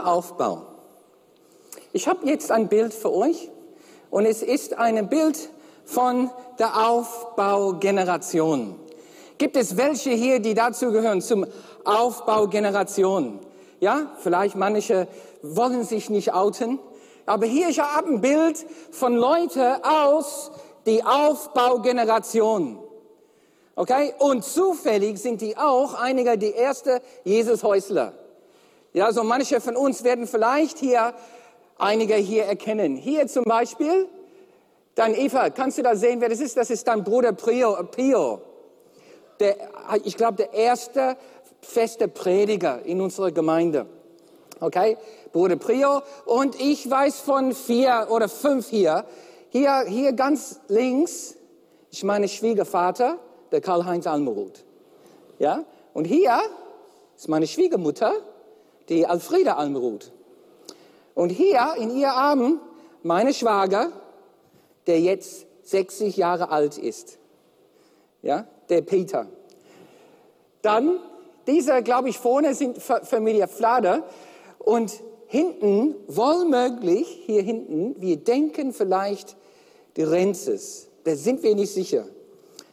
Aufbau. Ich habe jetzt ein Bild für euch und es ist ein Bild von der Aufbaugeneration. Gibt es welche hier, die dazu gehören, zum Aufbaugeneration? Ja, vielleicht manche wollen sich nicht outen, aber hier ich habe ein Bild von Leuten aus die Aufbaugeneration. Okay? Und zufällig sind die auch einige die erste Jesus-Häusler. Ja, so manche von uns werden vielleicht hier einige hier erkennen. Hier zum Beispiel, dann Eva, kannst du da sehen, wer das ist? Das ist dein Bruder Pio. Pio. Der, ich glaube, der erste feste Prediger in unserer Gemeinde. Okay? Bruder Prio. Und ich weiß von vier oder fünf hier. Hier, hier ganz links ist mein Schwiegervater, der Karl-Heinz Almeroth. Ja? Und hier ist meine Schwiegermutter, die Alfreda Almeroth. Und hier in ihr Arm meine Schwager, der jetzt 60 Jahre alt ist. Ja, der Peter. Dann, dieser, glaube ich, vorne sind Familie Flader und hinten, wohlmöglich, hier hinten, wir denken vielleicht die Renzes. Da sind wir nicht sicher.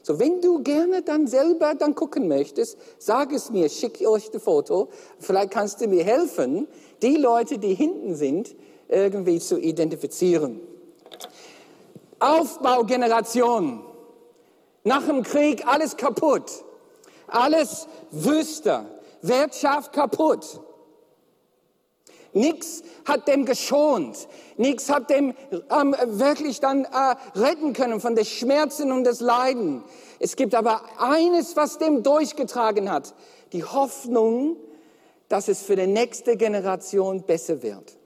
So, wenn du gerne dann selber dann gucken möchtest, sag es mir, schick euch das Foto. Vielleicht kannst du mir helfen, die Leute, die hinten sind, irgendwie zu identifizieren. Aufbaugeneration. Nach dem Krieg alles kaputt. Alles Wüste. Wirtschaft kaputt. Nichts hat dem geschont. Nichts hat dem ähm, wirklich dann äh, retten können von den Schmerzen und des Leiden. Es gibt aber eines, was dem durchgetragen hat. Die Hoffnung, dass es für die nächste Generation besser wird.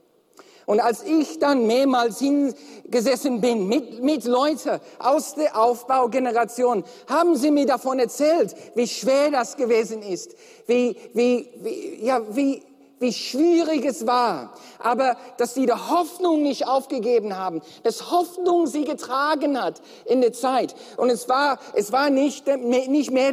Und als ich dann mehrmals hingesessen bin mit, mit Leuten aus der Aufbaugeneration, haben sie mir davon erzählt, wie schwer das gewesen ist, wie, wie, wie, ja, wie, wie schwierig es war, aber dass sie die Hoffnung nicht aufgegeben haben, dass Hoffnung sie getragen hat in der Zeit. Und es war, es war nicht, nicht mehr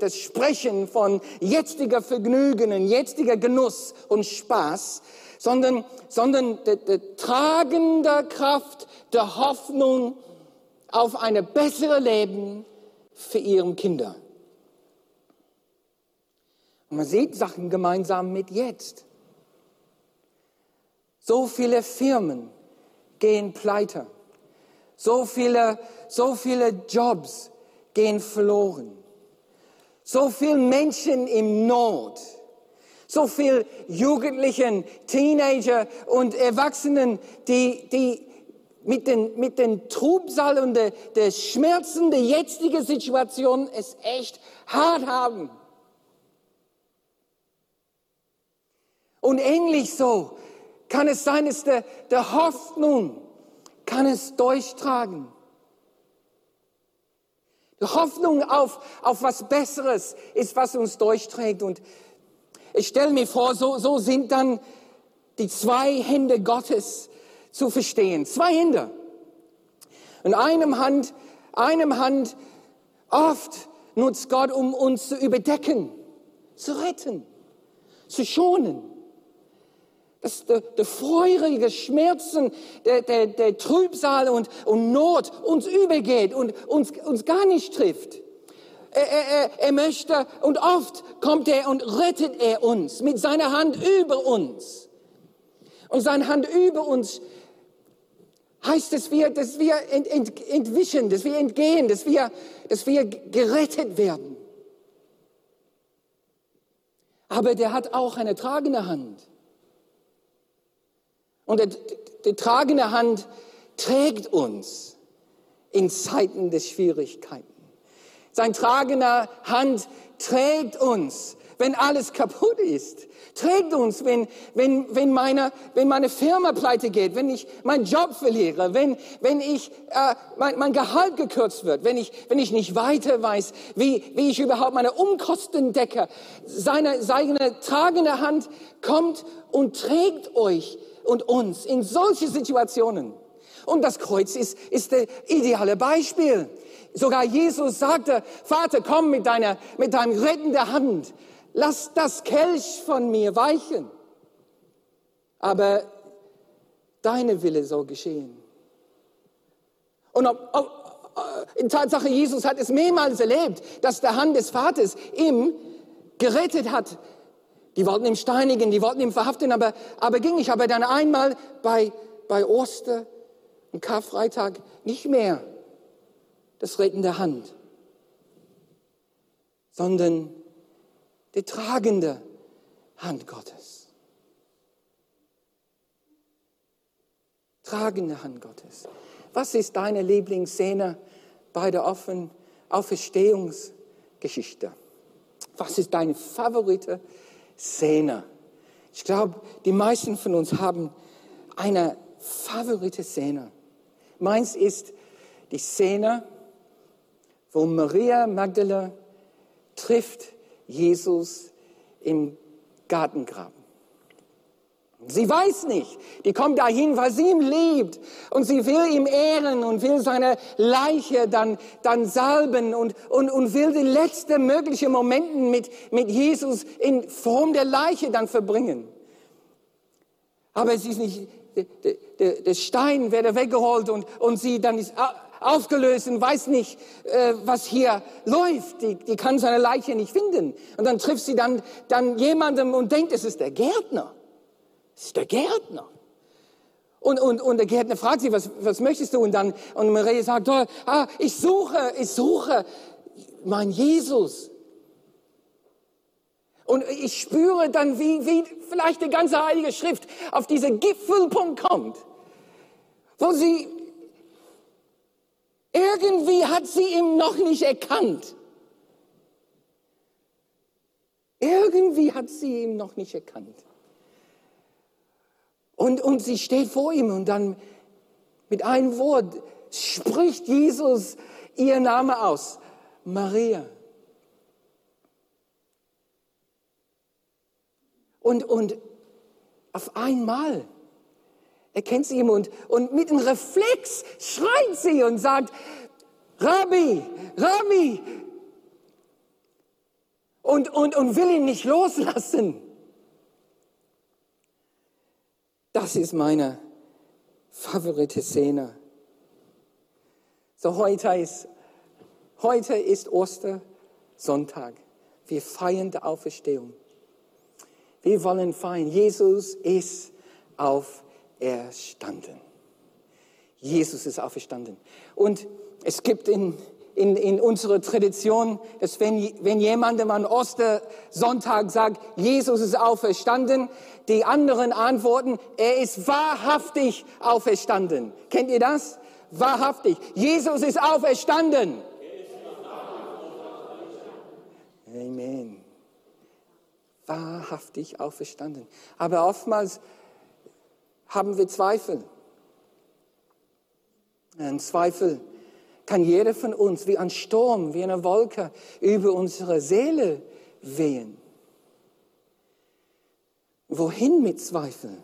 das Sprechen von jetziger Vergnügen und jetziger Genuss und Spaß, sondern, sondern die, die tragende Kraft der Hoffnung auf ein besseres Leben für ihre Kinder. Man sieht Sachen gemeinsam mit jetzt. So viele Firmen gehen pleite. So viele, so viele Jobs gehen verloren. So viele Menschen im Not. So viele Jugendlichen, Teenager und Erwachsenen, die, die mit den, mit den Trubsal und der, der Schmerzen der jetzigen Situation es echt hart haben. Und ähnlich so kann es sein, dass der, der Hoffnung kann es durchtragen. Die Hoffnung auf, auf was Besseres ist, was uns durchträgt. Und ich stelle mir vor, so, so sind dann die zwei Hände Gottes zu verstehen. Zwei Hände. In einem Hand, einem Hand oft nutzt Gott, um uns zu überdecken, zu retten, zu schonen dass der, der feurige Schmerzen, der, der, der Trübsal und, und Not uns übergeht und uns, uns gar nicht trifft. Er, er, er möchte und oft kommt er und rettet er uns mit seiner Hand über uns. Und seine Hand über uns heißt, dass wir, dass wir ent, ent, entwischen, dass wir entgehen, dass wir, dass wir gerettet werden. Aber der hat auch eine tragende Hand. Und die, die tragende Hand trägt uns in Zeiten der Schwierigkeiten. Sein tragender Hand trägt uns, wenn alles kaputt ist. Trägt uns, wenn, wenn, wenn, meine, wenn meine Firma pleite geht, wenn ich meinen Job verliere, wenn, wenn ich, äh, mein, mein Gehalt gekürzt wird, wenn ich, wenn ich nicht weiter weiß, wie, wie ich überhaupt meine Umkosten decke. Seine, seine tragende Hand kommt und trägt euch und uns in solche Situationen. Und das Kreuz ist, ist der ideale Beispiel. Sogar Jesus sagte, Vater, komm mit deiner, mit deinem rettenden Hand. Lass das Kelch von mir weichen. aber deine Wille soll geschehen. Und ob, ob, äh, in Tatsache, Jesus hat es mehrmals erlebt, dass der Hand des Vaters ihm gerettet hat. Die wollten ihn steinigen, die wollten ihn verhaften, aber, aber ging nicht. Aber dann einmal bei, bei Oster und Karfreitag nicht mehr das Retten der Hand, sondern die tragende Hand Gottes. Tragende Hand Gottes. Was ist deine Lieblingsszene bei der offenen Auferstehungsgeschichte? Was ist deine favorite Szene? Ich glaube, die meisten von uns haben eine favorite Szene. Meins ist die Szene, wo Maria Magdalena trifft Jesus im Gartengraben. Sie weiß nicht. Die kommt dahin, weil sie ihn liebt. Und sie will ihm ehren und will seine Leiche dann, dann salben und, und, und will die letzten möglichen Momenten mit, mit Jesus in Form der Leiche dann verbringen. Aber es ist nicht, der, der, der Stein werde weggeholt und, und sie dann ist aufgelöst und weiß nicht, äh, was hier läuft. Die, die kann seine Leiche nicht finden. Und dann trifft sie dann, dann jemandem und denkt, es ist der Gärtner. Das ist der Gärtner. Und, und, und der Gärtner fragt sie, was, was möchtest du? Und dann, und Maria sagt, oh, ah, ich suche, ich suche mein Jesus. Und ich spüre dann, wie, wie vielleicht die ganze Heilige Schrift auf diesen Gipfelpunkt kommt, wo sie irgendwie hat sie ihn noch nicht erkannt. Irgendwie hat sie ihn noch nicht erkannt. Und, und sie steht vor ihm und dann mit einem Wort spricht Jesus ihr Name aus. Maria. Und, und auf einmal erkennt sie ihn und, und mit einem Reflex schreit sie und sagt, Rabbi, Rabbi. Und, und, und will ihn nicht loslassen. Das ist meine favorite Szene. So heute ist, heute ist Ostersonntag. Wir feiern die Auferstehung. Wir wollen feiern. Jesus ist auferstanden. Jesus ist auferstanden. Und es gibt in in, in unserer Tradition, dass wenn, wenn jemandem an Ostersonntag sagt, Jesus ist auferstanden, die anderen antworten, er ist wahrhaftig auferstanden. Kennt ihr das? Wahrhaftig. Jesus ist auferstanden. Amen. Wahrhaftig auferstanden. Aber oftmals haben wir Zweifel. Ein Zweifel kann jeder von uns wie ein Sturm, wie eine Wolke über unsere Seele wehen. Wohin mit Zweifeln?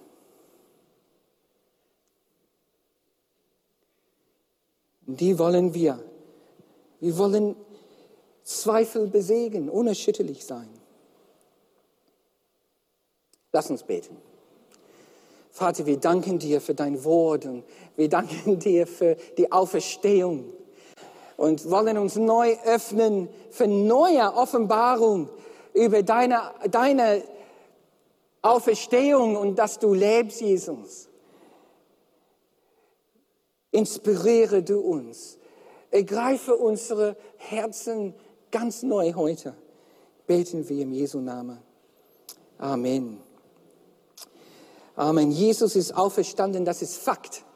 Die wollen wir. Wir wollen Zweifel besiegen, unerschütterlich sein. Lass uns beten. Vater, wir danken dir für dein Wort und wir danken dir für die Auferstehung und wollen uns neu öffnen für neue Offenbarung über deine, deine Auferstehung und dass du lebst, Jesus. Inspiriere du uns. Ergreife unsere Herzen ganz neu heute. Beten wir im Jesu Namen. Amen. Amen. Jesus ist auferstanden, das ist Fakt.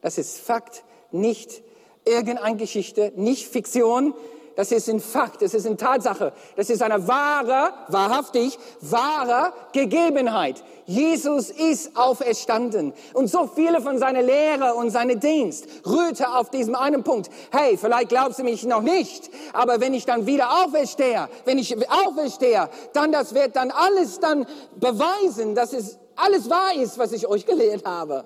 Das ist Fakt, nicht irgendeine Geschichte, nicht Fiktion. Das ist ein Fakt, das ist eine Tatsache. Das ist eine wahre, wahrhaftig, wahre Gegebenheit. Jesus ist auferstanden. Und so viele von seiner Lehre und seinem Dienst rührte auf diesem einen Punkt. Hey, vielleicht glaubst du mich noch nicht, aber wenn ich dann wieder auferstehe, wenn ich auferstehe, dann das wird dann alles dann beweisen, dass es alles wahr ist, was ich euch gelehrt habe.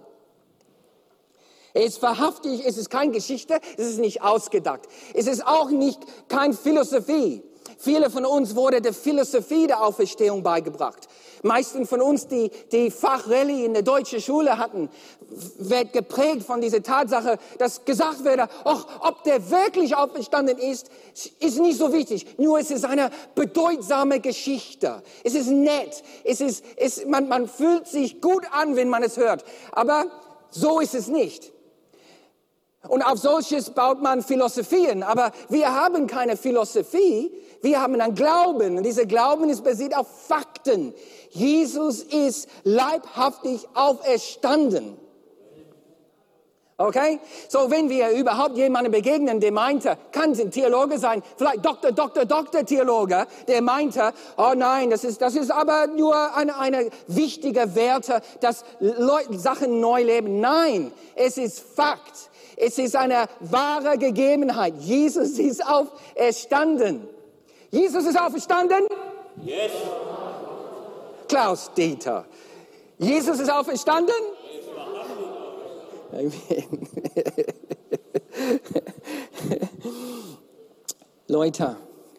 Es ist wahrhaftig, es ist keine Geschichte, es ist nicht ausgedacht. Es ist auch nicht kein Philosophie. Viele von uns wurde die Philosophie der Auferstehung beigebracht. Meisten von uns, die die Fachrallye in der deutschen Schule hatten, wird geprägt von dieser Tatsache, dass gesagt werde, ach, ob der wirklich auferstanden ist, ist nicht so wichtig. Nur es ist eine bedeutsame Geschichte. Es ist nett. Es ist, es, man, man fühlt sich gut an, wenn man es hört. Aber so ist es nicht. Und auf solches baut man Philosophien. Aber wir haben keine Philosophie. Wir haben einen Glauben. Und dieser Glauben ist basiert auf Fakten. Jesus ist leibhaftig auferstanden. Okay? So, wenn wir überhaupt jemandem begegnen, der meinte, kann ein Theologe sein, vielleicht Doktor, Doktor, Doktor Theologe, der meinte, oh nein, das ist, das ist aber nur eine, eine wichtige Werte, dass Leute Sachen neu leben. Nein, es ist Fakt. Es ist eine wahre Gegebenheit. Jesus ist auferstanden. Jesus ist auferstanden? Yes. Klaus Dieter. Jesus ist auferstanden? Leute,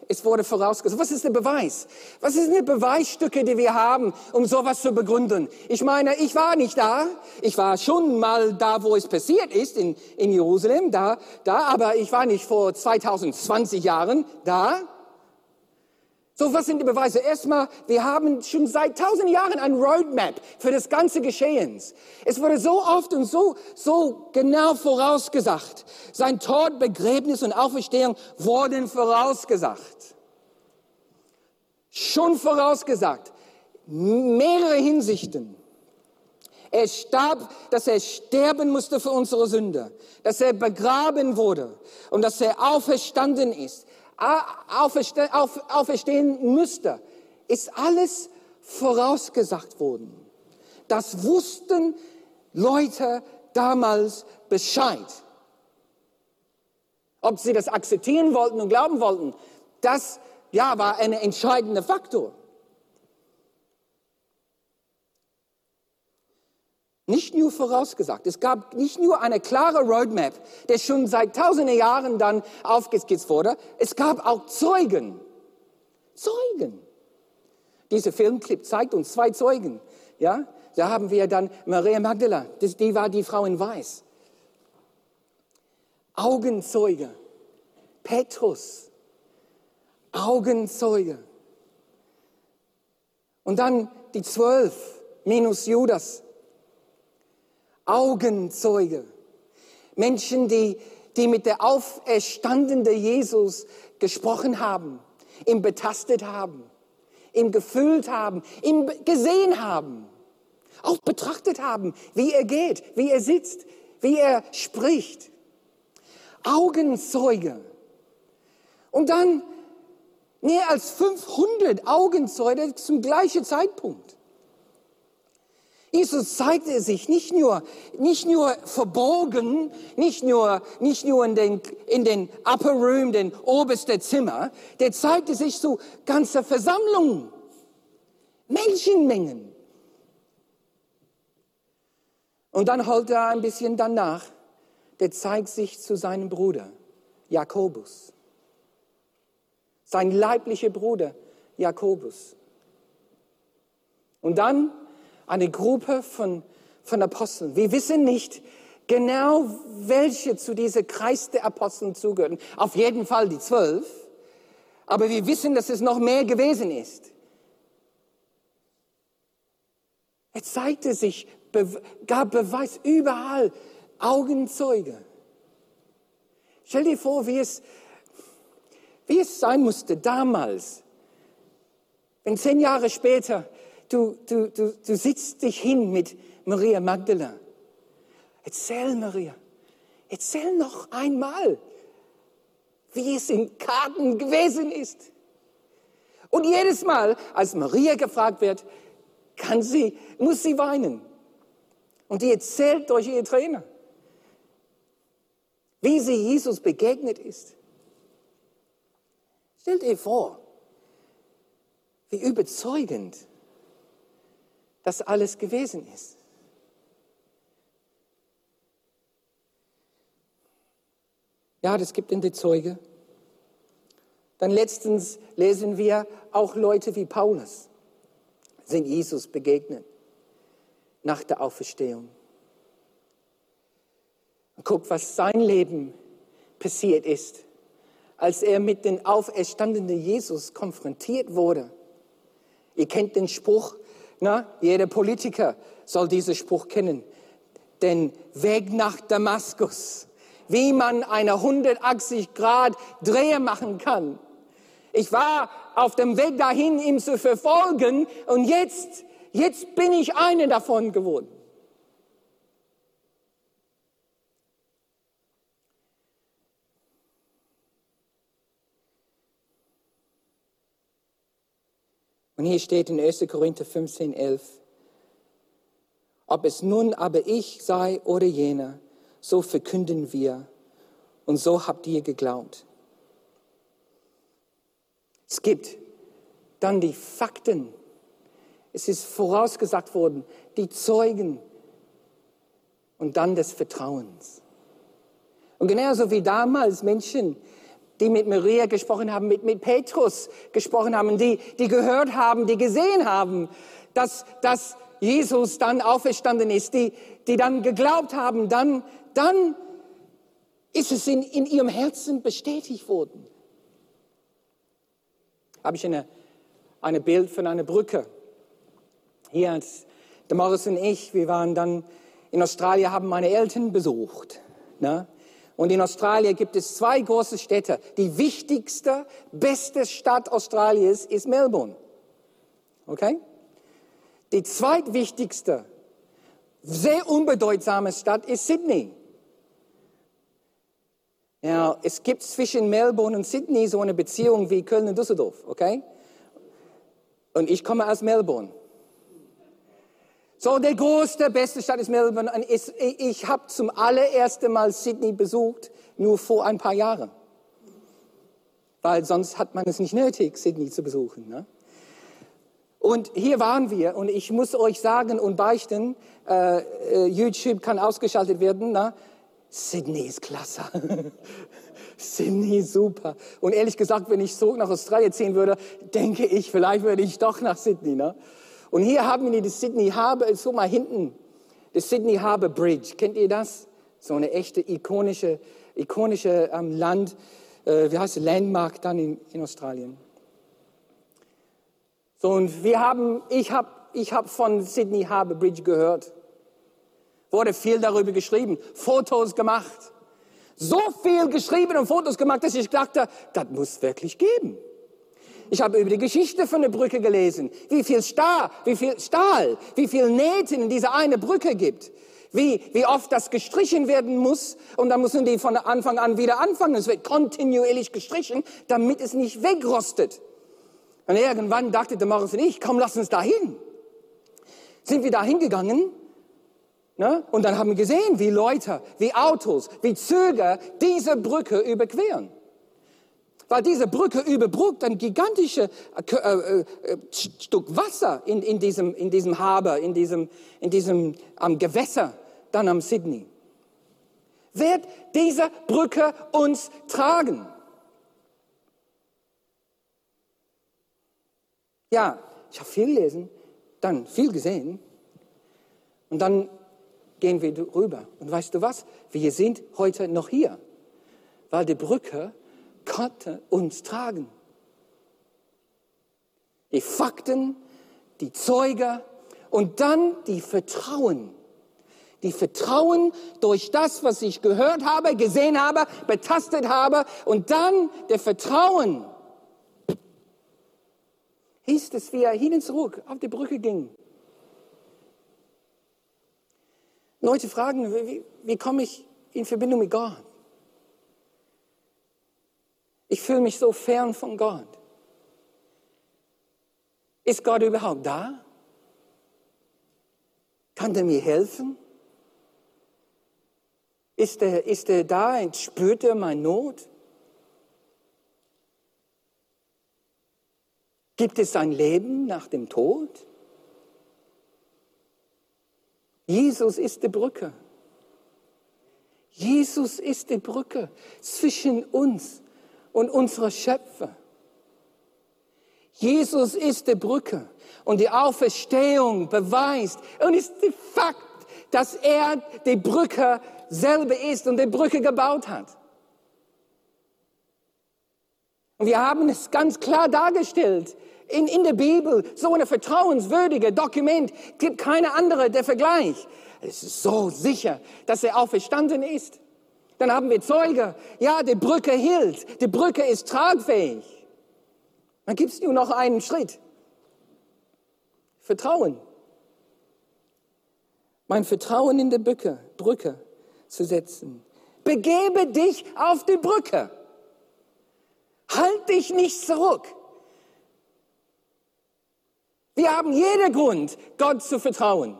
es wurde vorausgesagt. Was ist der Beweis? Was sind die Beweisstücke, die wir haben, um sowas zu begründen? Ich meine, ich war nicht da. Ich war schon mal da, wo es passiert ist, in, in Jerusalem, da, da, aber ich war nicht vor 2020 Jahren da. So, was sind die Beweise? Erstmal, wir haben schon seit tausend Jahren ein Roadmap für das ganze Geschehens. Es wurde so oft und so, so genau vorausgesagt. Sein Tod, Begräbnis und Auferstehung wurden vorausgesagt. Schon vorausgesagt. Mehrere Hinsichten. Er starb, dass er sterben musste für unsere Sünde, dass er begraben wurde und dass er auferstanden ist auferstehen müsste, ist alles vorausgesagt worden. Das wussten Leute damals Bescheid. Ob sie das akzeptieren wollten und glauben wollten, das ja, war ein entscheidender Faktor. Nicht nur vorausgesagt. Es gab nicht nur eine klare Roadmap, der schon seit tausenden Jahren dann aufgeskizzt wurde. Es gab auch Zeugen. Zeugen. Dieser Filmclip zeigt uns zwei Zeugen. Ja, da haben wir dann Maria Magdala. Das, die war die Frau in Weiß. Augenzeuge. Petrus. Augenzeuge. Und dann die zwölf minus Judas. Augenzeuge. Menschen, die, die mit der auferstandene Jesus gesprochen haben, ihn betastet haben, ihn gefühlt haben, ihn gesehen haben, auch betrachtet haben, wie er geht, wie er sitzt, wie er spricht. Augenzeuge. Und dann mehr als 500 Augenzeuge zum gleichen Zeitpunkt. Jesus zeigte sich nicht nur, nicht nur verborgen, nicht nur, nicht nur in den, in den Upper Room, den obersten Zimmer, der zeigte sich zu ganzer Versammlungen, Menschenmengen. Und dann holt er ein bisschen danach, der zeigt sich zu seinem Bruder, Jakobus. Sein leiblicher Bruder, Jakobus. Und dann eine Gruppe von, von Aposteln. Wir wissen nicht genau, welche zu diesem Kreis der Aposteln zugehören. Auf jeden Fall die zwölf. Aber wir wissen, dass es noch mehr gewesen ist. Er zeigte sich, gab Beweis überall, Augenzeuge. Stell dir vor, wie es, wie es sein musste damals, wenn zehn Jahre später du, du, du, du sitzt dich hin mit Maria Magdalena. Erzähl, Maria, erzähl noch einmal, wie es in Karten gewesen ist. Und jedes Mal, als Maria gefragt wird, kann sie, muss sie weinen. Und die erzählt durch ihre Tränen, wie sie Jesus begegnet ist. Stellt ihr vor, wie überzeugend das alles gewesen ist. Ja, das gibt in die Zeuge. Dann letztens lesen wir auch Leute wie Paulus sind Jesus begegnet nach der Auferstehung. Guck, was sein Leben passiert ist, als er mit dem auferstandenen Jesus konfrontiert wurde. Ihr kennt den Spruch, na, jeder Politiker soll diesen Spruch kennen. Den Weg nach Damaskus, wie man eine 180 Grad Dreher machen kann. Ich war auf dem Weg dahin, ihn zu verfolgen und jetzt, jetzt bin ich eine davon geworden. Und hier steht in 1. Korinther 15, 11, ob es nun aber ich sei oder jener, so verkünden wir und so habt ihr geglaubt. Es gibt dann die Fakten. Es ist vorausgesagt worden, die Zeugen und dann des Vertrauens. Und genauso wie damals Menschen, die mit Maria gesprochen haben, mit, mit Petrus gesprochen haben, die, die gehört haben, die gesehen haben, dass, dass Jesus dann auferstanden ist, die, die dann geglaubt haben, dann, dann ist es in, in ihrem Herzen bestätigt worden. Habe ich eine, eine Bild von einer Brücke. Hier, als der Morris und ich, wir waren dann in Australien, haben meine Eltern besucht. Ne? Und in Australien gibt es zwei große Städte. Die wichtigste, beste Stadt Australiens ist Melbourne. Okay? Die zweitwichtigste, sehr unbedeutsame Stadt ist Sydney. Ja, es gibt zwischen Melbourne und Sydney so eine Beziehung wie Köln und Düsseldorf, okay? Und ich komme aus Melbourne. So, der größte, beste Stadt ist Melbourne. Und ich, ich habe zum allerersten Mal Sydney besucht, nur vor ein paar Jahren. Weil sonst hat man es nicht nötig, Sydney zu besuchen. Ne? Und hier waren wir und ich muss euch sagen und beichten, äh, äh YouTube kann ausgeschaltet werden. Ne? Sydney ist klasse. Sydney super. Und ehrlich gesagt, wenn ich so nach Australien ziehen würde, denke ich, vielleicht würde ich doch nach Sydney. Ne? Und hier haben wir die Sydney Harbour, so mal hinten, das Sydney Harbour Bridge. Kennt ihr das? So eine echte ikonische, ikonische ähm, Land, äh, wie heißt es, Landmark dann in, in Australien. So, und wir haben, ich habe ich hab von Sydney Harbour Bridge gehört. Wurde viel darüber geschrieben, Fotos gemacht. So viel geschrieben und Fotos gemacht, dass ich dachte, das muss wirklich geben. Ich habe über die Geschichte von der Brücke gelesen, wie viel Stahl, wie viel Stahl, wie viel Nähten in dieser eine Brücke gibt, wie, wie oft das gestrichen werden muss und dann müssen die von Anfang an wieder anfangen. Es wird kontinuierlich gestrichen, damit es nicht wegrostet. Und irgendwann dachte der Morris und ich, komm, lass uns dahin. Sind wir da hingegangen ne? und dann haben wir gesehen, wie Leute, wie Autos, wie Züge diese Brücke überqueren weil diese Brücke überbrückt ein gigantisches äh, äh, äh, Stück Wasser in, in, diesem, in diesem Haber, in diesem, in diesem ähm, Gewässer, dann am Sydney. Wird diese Brücke uns tragen? Ja, ich habe viel gelesen, dann viel gesehen und dann gehen wir rüber. Und weißt du was? Wir sind heute noch hier, weil die Brücke konnte uns tragen. Die Fakten, die Zeuge und dann die Vertrauen. Die Vertrauen durch das, was ich gehört habe, gesehen habe, betastet habe und dann der Vertrauen. Hieß es, wie er hin und zurück auf die Brücke ging. Leute fragen, wie, wie komme ich in Verbindung mit Gott? Ich fühle mich so fern von Gott. Ist Gott überhaupt da? Kann er mir helfen? Ist er, ist er da und spürt er meine Not? Gibt es ein Leben nach dem Tod? Jesus ist die Brücke. Jesus ist die Brücke zwischen uns und unserer Schöpfer. Jesus ist die Brücke und die Auferstehung beweist und ist der Fakt, dass er die Brücke selber ist und die Brücke gebaut hat. Und wir haben es ganz klar dargestellt in, in der Bibel. So ein vertrauenswürdiges Dokument gibt keine andere der Vergleich. Es ist so sicher, dass er auferstanden ist. Dann haben wir Zeuge. Ja, die Brücke hielt. Die Brücke ist tragfähig. Dann gibt es nur noch einen Schritt. Vertrauen. Mein Vertrauen in die Brücke, Brücke zu setzen. Begebe dich auf die Brücke. Halt dich nicht zurück. Wir haben jeden Grund, Gott zu vertrauen.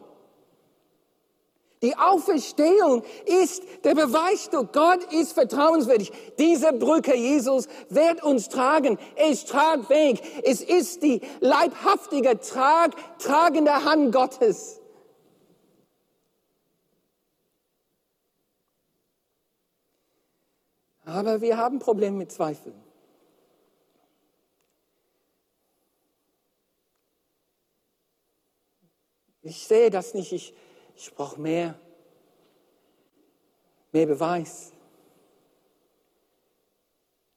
Die Auferstehung ist der Beweis, Gott ist vertrauenswürdig. Diese Brücke Jesus wird uns tragen. Ist tragfähig. Es ist die leibhaftige, trag, tragende Hand Gottes. Aber wir haben Probleme mit Zweifeln. Ich sehe das nicht. Ich, ich brauche mehr, mehr Beweis.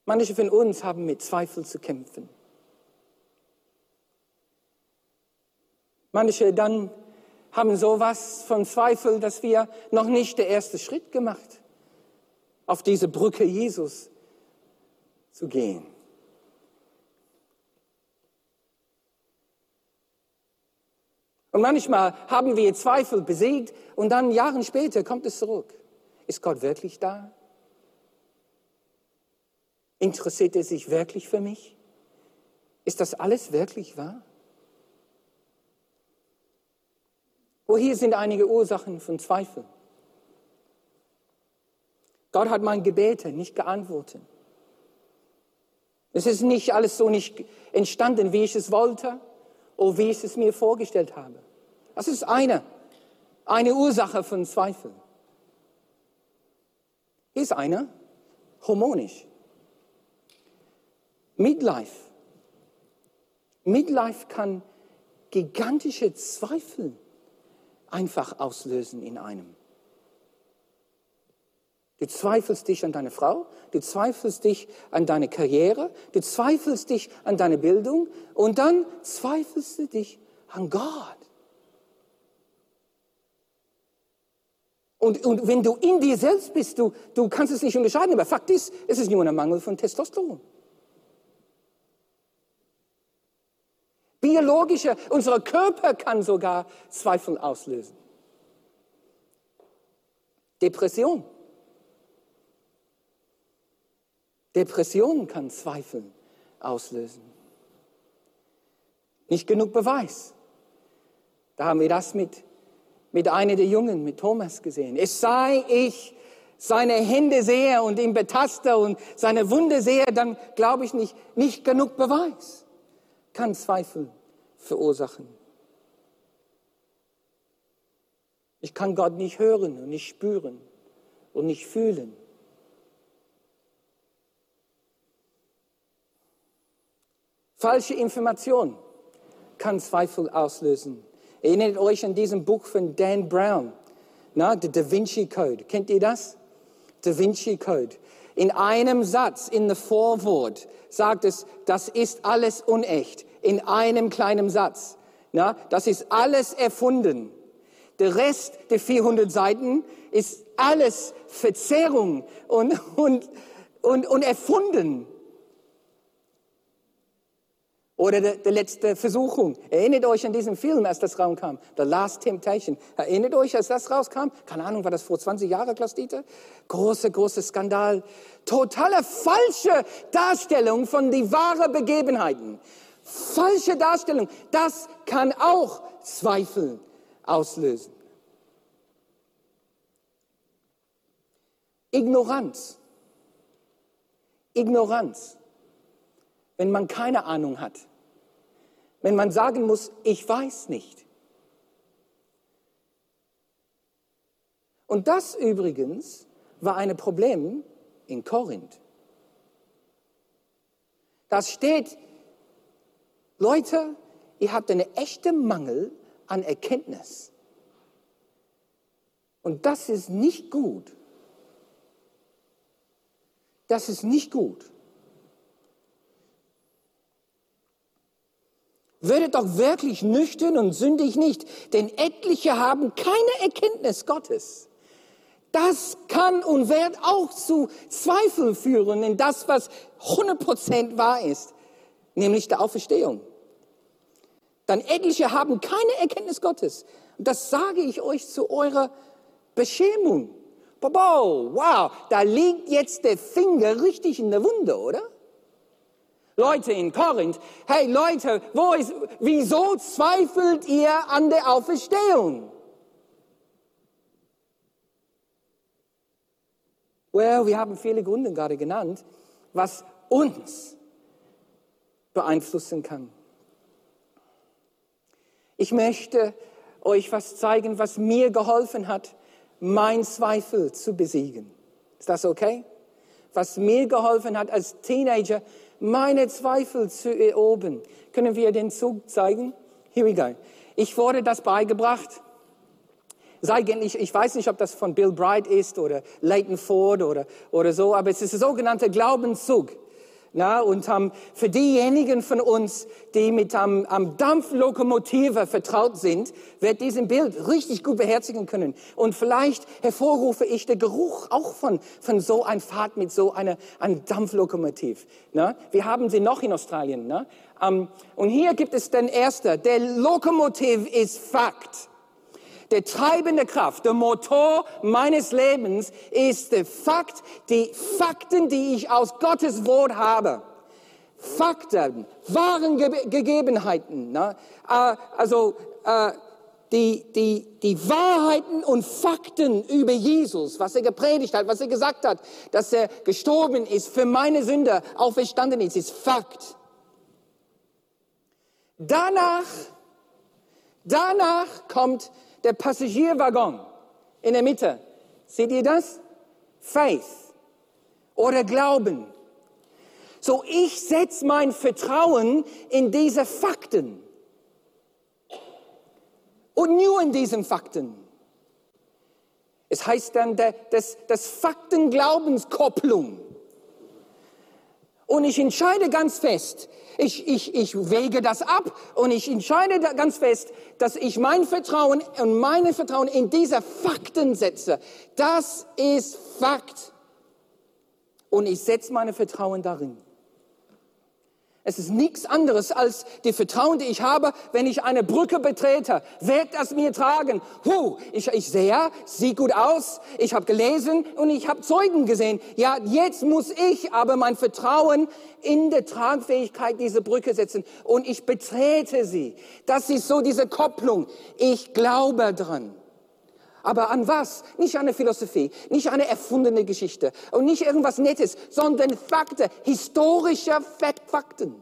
Manche von uns haben mit Zweifel zu kämpfen. Manche dann haben sowas von Zweifel, dass wir noch nicht den ersten Schritt gemacht, auf diese Brücke Jesus zu gehen. Und manchmal haben wir Zweifel besiegt und dann Jahre später kommt es zurück. Ist Gott wirklich da? Interessiert er sich wirklich für mich? Ist das alles wirklich wahr? Wo hier sind einige Ursachen von Zweifel. Gott hat mein Gebete nicht geantwortet. Es ist nicht alles so nicht entstanden, wie ich es wollte oder wie ich es mir vorgestellt habe. Das ist eine, eine Ursache von Zweifel. Ist eine, hormonisch. Midlife. Midlife kann gigantische Zweifel einfach auslösen in einem. Du zweifelst dich an deine Frau, du zweifelst dich an deine Karriere, du zweifelst dich an deine Bildung und dann zweifelst du dich an Gott. Und, und wenn du in dir selbst bist, du, du kannst es nicht unterscheiden, aber Fakt ist, es ist nur ein Mangel von Testosteron. Biologischer, unser Körper kann sogar Zweifel auslösen. Depression. Depression kann Zweifel auslösen. Nicht genug Beweis. Da haben wir das mit, mit einer der Jungen, mit Thomas gesehen. Es sei ich seine Hände sehe und ihn betaste und seine Wunde sehe, dann glaube ich nicht, nicht genug Beweis kann Zweifel verursachen. Ich kann Gott nicht hören und nicht spüren und nicht fühlen. Falsche Information kann Zweifel auslösen. Erinnert euch an diesem Buch von Dan Brown, na, der Da Vinci Code. Kennt ihr das? Da Vinci Code. In einem Satz, in der Vorwort, sagt es, das ist alles unecht. In einem kleinen Satz. Na, das ist alles erfunden. Der Rest der 400 Seiten ist alles Verzerrung und, und, und, und erfunden. Oder die, die, letzte Versuchung. Erinnert euch an diesen Film, als das rauskam. The Last Temptation. Erinnert euch, als das rauskam? Keine Ahnung, war das vor 20 Jahren, Klaus Dieter? Große, große Skandal. Totale falsche Darstellung von die wahren Begebenheiten. Falsche Darstellung. Das kann auch Zweifel auslösen. Ignoranz. Ignoranz. Wenn man keine Ahnung hat wenn man sagen muss, ich weiß nicht. Und das übrigens war ein Problem in Korinth. Das steht Leute, ihr habt einen echten Mangel an Erkenntnis. Und das ist nicht gut. Das ist nicht gut. Werdet doch wirklich nüchtern und sündig nicht, denn etliche haben keine Erkenntnis Gottes. Das kann und wird auch zu Zweifeln führen in das, was 100% wahr ist, nämlich der Auferstehung. Dann etliche haben keine Erkenntnis Gottes. Und das sage ich euch zu eurer Beschämung. Wow, da liegt jetzt der Finger richtig in der Wunde, oder? Leute in Korinth, hey Leute, wo ist, wieso zweifelt ihr an der Auferstehung? Well, wir haben viele Gründe gerade genannt, was uns beeinflussen kann. Ich möchte euch was zeigen, was mir geholfen hat, mein Zweifel zu besiegen. Ist das okay? Was mir geholfen hat als Teenager, meine Zweifel zu erobern. Können wir den Zug zeigen? Here we go. Ich wurde das beigebracht. Ich, ich weiß nicht, ob das von Bill Bright ist oder Leighton Ford oder, oder so, aber es ist der sogenannte Glaubenszug. Na, und um, für diejenigen von uns, die mit um, um Dampflokomotive vertraut sind, wird diesen Bild richtig gut beherzigen können. Und vielleicht hervorrufe ich den Geruch auch von, von so einer Fahrt mit so einer, einer Dampflokomotiv. Na? Wir haben sie noch in Australien. Na? Um, und hier gibt es den ersten. Der Lokomotiv ist Fakt. Der treibende Kraft, der Motor meines Lebens ist der Fakt, die Fakten, die ich aus Gottes Wort habe. Fakten, wahren Ge Gegebenheiten. Ne? Äh, also äh, die, die, die Wahrheiten und Fakten über Jesus, was er gepredigt hat, was er gesagt hat, dass er gestorben ist für meine Sünde, auferstanden ist, ist Fakt. Danach, danach kommt der Passagierwaggon in der Mitte. Seht ihr das? Faith oder Glauben. So, ich setze mein Vertrauen in diese Fakten. Und nur in diesen Fakten. Es heißt dann das, das Fakten-Glaubenskopplung. Und ich entscheide ganz fest, ich, ich, ich wege das ab und ich entscheide ganz fest, dass ich mein Vertrauen und meine Vertrauen in diese Fakten setze. Das ist Fakt. Und ich setze meine Vertrauen darin. Es ist nichts anderes als die Vertrauen, die ich habe, wenn ich eine Brücke betrete. Wird das mir tragen? Huh, ich, ich sehe, sieht gut aus, ich habe gelesen und ich habe Zeugen gesehen. Ja, jetzt muss ich aber mein Vertrauen in der Tragfähigkeit dieser Brücke setzen und ich betrete sie. Das ist so diese Kopplung. Ich glaube dran. Aber an was? Nicht an eine Philosophie, nicht an eine erfundene Geschichte und nicht irgendwas Nettes, sondern Fakten, historische Fakten.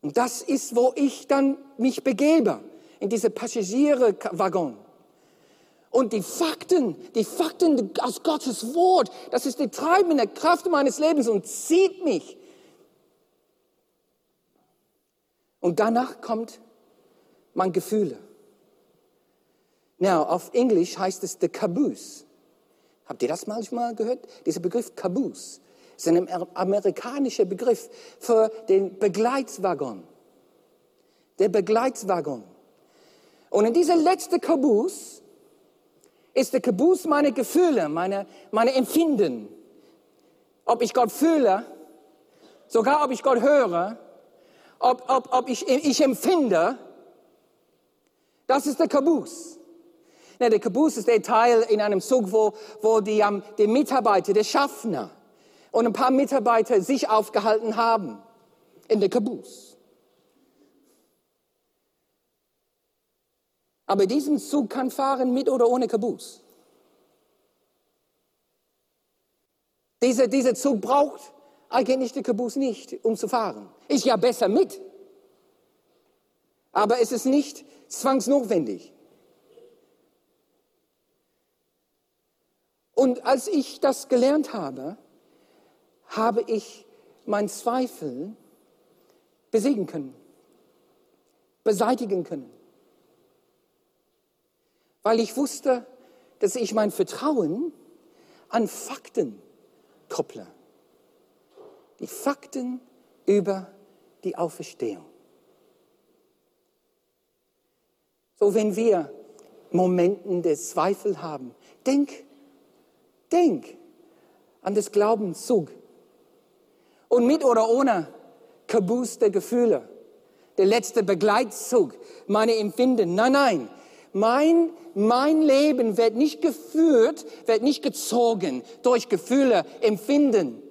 Und das ist, wo ich dann mich begebe, in diese Passagierwaggon. Und die Fakten, die Fakten aus Gottes Wort, das ist die treibende Kraft meines Lebens und zieht mich. Und danach kommt mein Gefühle. Now, auf Englisch heißt es the caboose. Habt ihr das manchmal gehört? Dieser Begriff caboose ist ein amerikanischer Begriff für den Begleitswaggon. Der Begleitswaggon. Und in dieser letzten Caboose ist der Caboose meine Gefühle, meine, meine Empfinden. Ob ich Gott fühle, sogar ob ich Gott höre, ob, ob, ob ich, ich empfinde, das ist der Caboose. Na, der Caboose ist der Teil in einem Zug, wo, wo die, um, die Mitarbeiter, der Schaffner und ein paar Mitarbeiter sich aufgehalten haben in der Caboose. Aber diesen Zug kann fahren mit oder ohne Caboose. Dieser, dieser Zug braucht eigentlich den Caboose nicht, um zu fahren. Ist ja besser mit. Aber es ist nicht zwangsnotwendig. Und als ich das gelernt habe, habe ich mein Zweifel besiegen können, beseitigen können. Weil ich wusste, dass ich mein Vertrauen an Fakten kopple. Die Fakten über die Auferstehung. So, wenn wir Momenten des Zweifels haben, denk, denk an das Glaubenszug. Und mit oder ohne Kabus der Gefühle, der letzte Begleitzug, meine Empfinden. Nein, nein, mein, mein Leben wird nicht geführt, wird nicht gezogen durch Gefühle, Empfinden,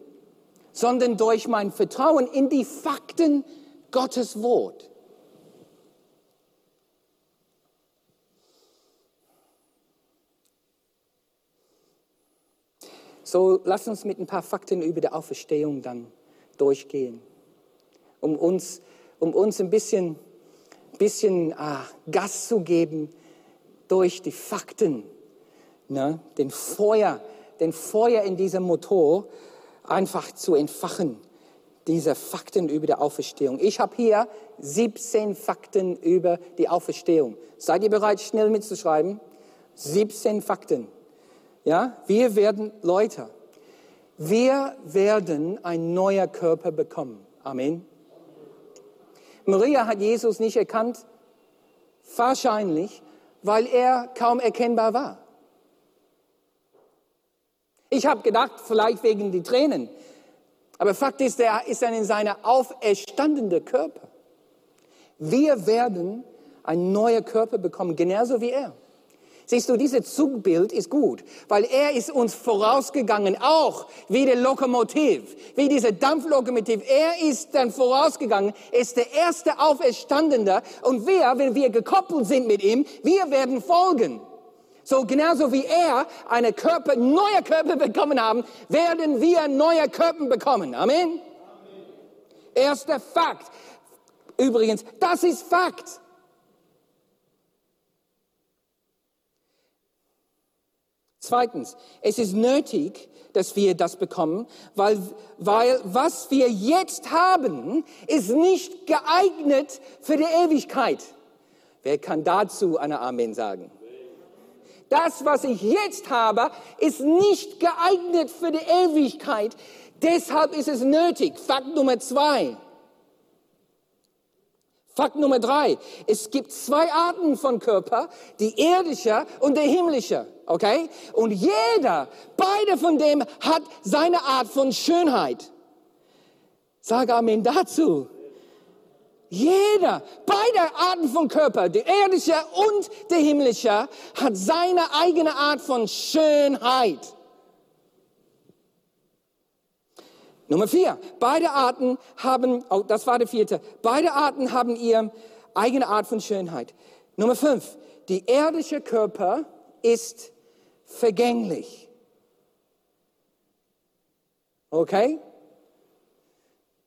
sondern durch mein Vertrauen in die Fakten Gottes Wort. So, lass uns mit ein paar Fakten über die Auferstehung dann durchgehen, um uns, um uns ein bisschen, bisschen ah, Gas zu geben durch die Fakten, ne? den Feuer, den Feuer in diesem Motor einfach zu entfachen, diese Fakten über die Auferstehung. Ich habe hier 17 Fakten über die Auferstehung. Seid ihr bereit, schnell mitzuschreiben? 17 Fakten. Ja, wir werden Leute. Wir werden ein neuer Körper bekommen. Amen. Maria hat Jesus nicht erkannt, wahrscheinlich, weil er kaum erkennbar war. Ich habe gedacht, vielleicht wegen die Tränen. Aber Fakt ist, er ist dann in seiner auferstandene Körper. Wir werden ein neuer Körper bekommen, genauso wie er. Siehst du, dieses Zugbild ist gut, weil er ist uns vorausgegangen, auch wie der Lokomotiv, wie diese Dampflokomotiv. Er ist dann vorausgegangen, ist der erste Auferstandene und wir, wenn wir gekoppelt sind mit ihm, wir werden folgen. So genauso wie er eine Körper, neue Körper bekommen haben, werden wir neue Körper bekommen. Amen. Amen. Erster Fakt. Übrigens, das ist Fakt. Zweitens, es ist nötig, dass wir das bekommen, weil, weil was wir jetzt haben, ist nicht geeignet für die Ewigkeit. Wer kann dazu eine Amen sagen? Das, was ich jetzt habe, ist nicht geeignet für die Ewigkeit. Deshalb ist es nötig. Fakt Nummer zwei. Fakt Nummer drei. Es gibt zwei Arten von Körper, die irdische und der himmlische. Okay? Und jeder, beide von dem hat seine Art von Schönheit. Sage Amen dazu. Jeder, beide Arten von Körper, der irdische und der himmlische, hat seine eigene Art von Schönheit. Nummer vier, beide Arten haben, oh, das war der vierte, beide Arten haben ihre eigene Art von Schönheit. Nummer fünf, die irdische Körper ist vergänglich. Okay?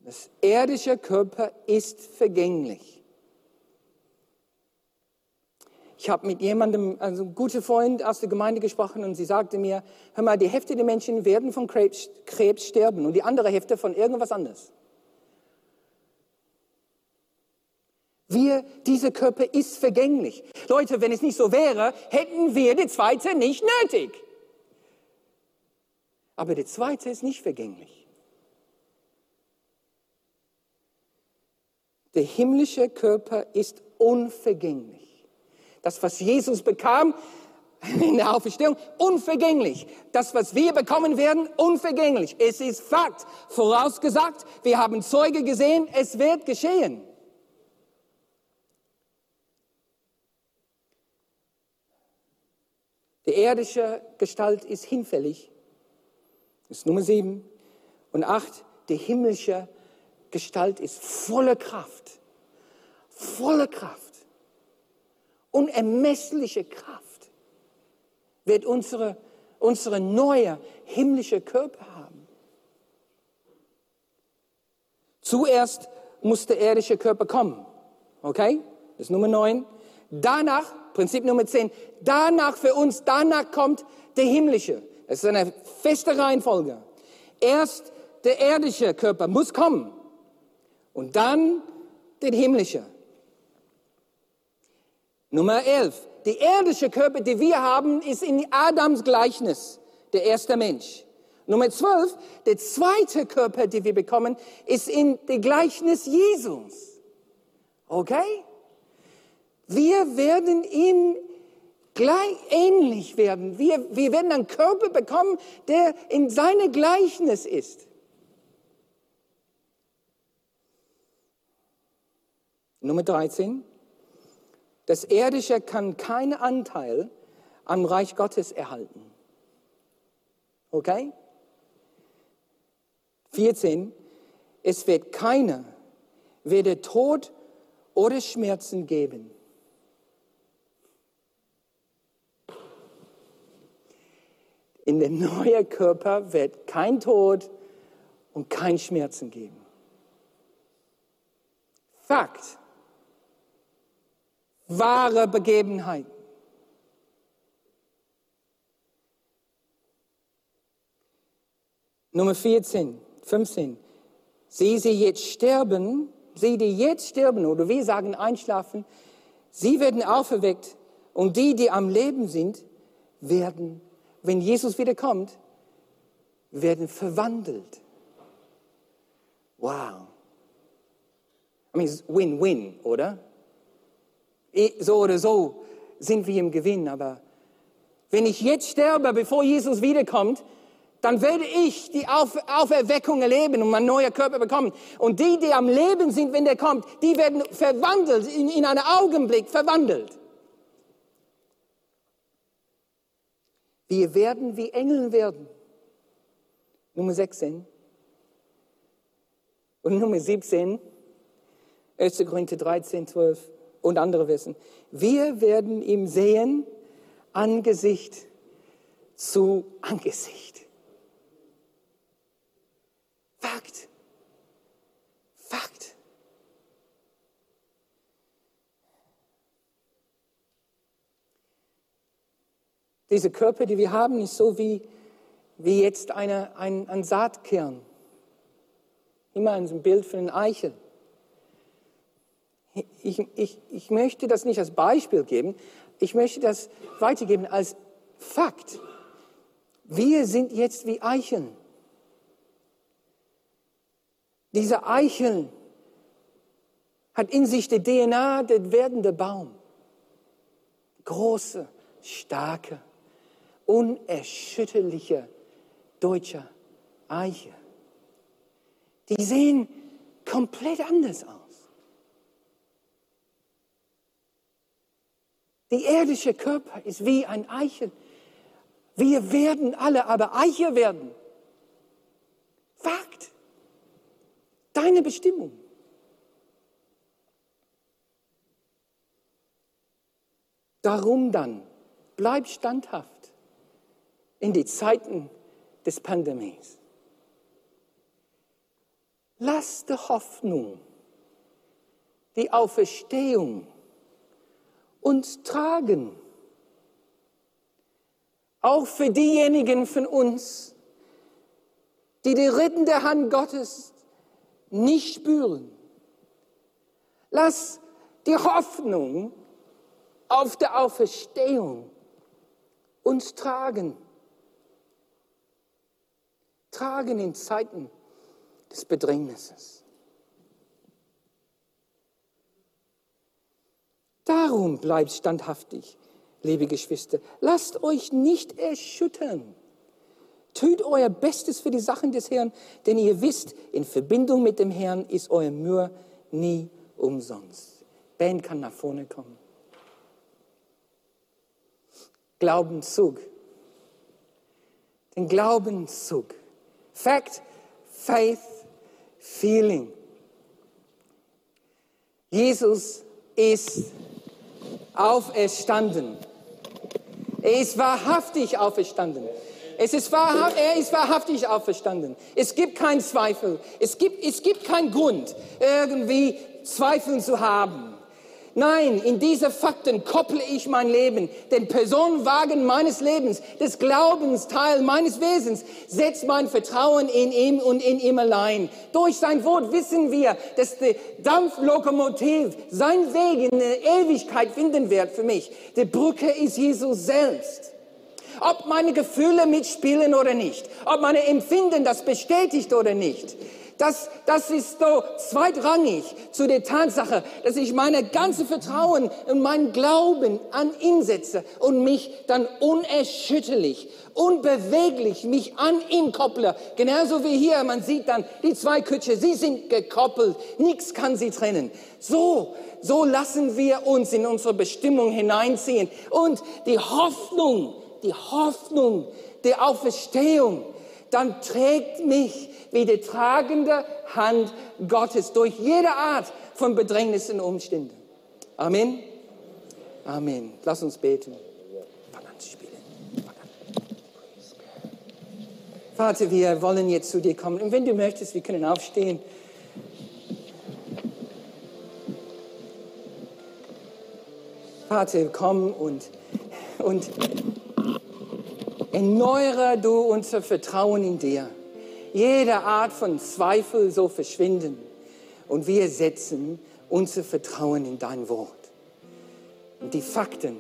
Das irdische Körper ist vergänglich. Ich habe mit jemandem, also einem guten Freund aus der Gemeinde gesprochen und sie sagte mir, hör mal, die Hälfte der Menschen werden von Krebs, Krebs sterben und die andere Hälfte von irgendwas anderes. Wir, dieser Körper ist vergänglich. Leute, wenn es nicht so wäre, hätten wir die zweite nicht nötig. Aber die zweite ist nicht vergänglich. Der himmlische Körper ist unvergänglich. Das, was Jesus bekam in der Auferstehung, unvergänglich. Das, was wir bekommen werden, unvergänglich. Es ist Fakt, vorausgesagt, wir haben Zeuge gesehen, es wird geschehen. Die irdische Gestalt ist hinfällig. Das ist Nummer sieben. Und acht, die himmlische Gestalt ist voller Kraft. Voller Kraft. Unermessliche Kraft wird unsere, unsere neue himmlische Körper haben. Zuerst muss der irdische Körper kommen. Okay? Das ist Nummer neun. Danach, Prinzip Nummer 10, danach für uns, danach kommt der himmlische. Das ist eine feste Reihenfolge. Erst der irdische Körper muss kommen. Und dann der himmlische. Nummer 11. Der irdische Körper, den wir haben, ist in Adams Gleichnis, der erste Mensch. Nummer 12. Der zweite Körper, den wir bekommen, ist in dem Gleichnis Jesus. Okay? Wir werden ihm gleich ähnlich werden. Wir, wir werden einen Körper bekommen, der in seine Gleichnis ist. Nummer 13. Das Irdische kann keinen Anteil am Reich Gottes erhalten. Okay? 14. Es wird keiner, weder Tod oder Schmerzen geben. In dem neuen Körper wird kein Tod und kein Schmerzen geben. Fakt. Wahre Begebenheit. Nummer 14, 15. Sie, sie jetzt sterben, sie, die jetzt sterben, oder wir sagen einschlafen, sie werden auferweckt und die, die am Leben sind, werden wenn Jesus wiederkommt, werden verwandelt. Wow. I mean, win-win, oder? So oder so sind wir im Gewinn, aber wenn ich jetzt sterbe, bevor Jesus wiederkommt, dann werde ich die Auf Auferweckung erleben und mein neuer Körper bekommen. Und die, die am Leben sind, wenn der kommt, die werden verwandelt, in, in einem Augenblick verwandelt. Wir werden wie Engel werden. Nummer 16. Und Nummer 17, 1. Korinther 13, 12 und andere wissen. Wir werden ihm sehen, Angesicht zu Angesicht. Fakt. Fakt. Diese Körper, die wir haben, ist so wie, wie jetzt eine, ein, ein Saatkern. Immer ein Bild für einen Eichel. Ich, ich, ich möchte das nicht als Beispiel geben, ich möchte das weitergeben als Fakt. Wir sind jetzt wie Eicheln. Diese Eicheln hat in sich die DNA der werdende Baum. Große, starke, unerschütterliche deutsche Eiche. Die sehen komplett anders aus. Die irdische Körper ist wie ein Eichel. Wir werden alle aber Eiche werden. Fakt. Deine Bestimmung. Darum dann, bleib standhaft in die Zeiten des Pandemies. Lass die Hoffnung, die Auferstehung uns tragen. Auch für diejenigen von uns, die die rettende Hand Gottes nicht spüren. Lass die Hoffnung auf der Auferstehung uns tragen tragen in Zeiten des Bedrängnisses. Darum bleibt standhaftig, liebe Geschwister. Lasst euch nicht erschüttern. Tut euer Bestes für die Sachen des Herrn, denn ihr wisst, in Verbindung mit dem Herrn ist euer Mühe nie umsonst. Ben kann nach vorne kommen. Glaubenszug. Den Glaubenszug. Fact, Faith, Feeling. Jesus ist auferstanden. Er ist wahrhaftig auferstanden. Es ist wahrhaft, er ist wahrhaftig auferstanden. Es gibt keinen Zweifel. Es gibt, es gibt keinen Grund, irgendwie Zweifeln zu haben. Nein, in diese Fakten kopple ich mein Leben, den Personenwagen meines Lebens, des Glaubensteil meines Wesens, setzt mein Vertrauen in ihm und in ihm allein. Durch sein Wort wissen wir, dass die Dampflokomotiv seinen Weg in der Ewigkeit finden wird für mich. Die Brücke ist Jesus selbst. Ob meine Gefühle mitspielen oder nicht, ob meine Empfinden das bestätigt oder nicht. Das, das ist so zweitrangig zu der Tatsache, dass ich meine ganze Vertrauen und meinen Glauben an ihn setze und mich dann unerschütterlich, unbeweglich mich an ihn kopple. Genauso wie hier, man sieht dann die zwei Küche, sie sind gekoppelt, nichts kann sie trennen. So, so lassen wir uns in unsere Bestimmung hineinziehen. Und die Hoffnung, die Hoffnung der Auferstehung, dann trägt mich wie die tragende Hand Gottes durch jede Art von Bedrängnissen und Umständen. Amen. Amen. Lass uns beten. Vater, wir wollen jetzt zu dir kommen. Und wenn du möchtest, wir können aufstehen. Vater, komm und, und erneuere du unser Vertrauen in dir jede Art von Zweifel so verschwinden und wir setzen unser Vertrauen in dein Wort. Und die Fakten,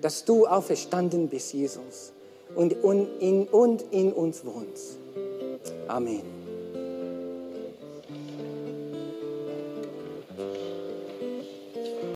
dass du auferstanden bist, Jesus, und in, und in uns wohnst. Amen.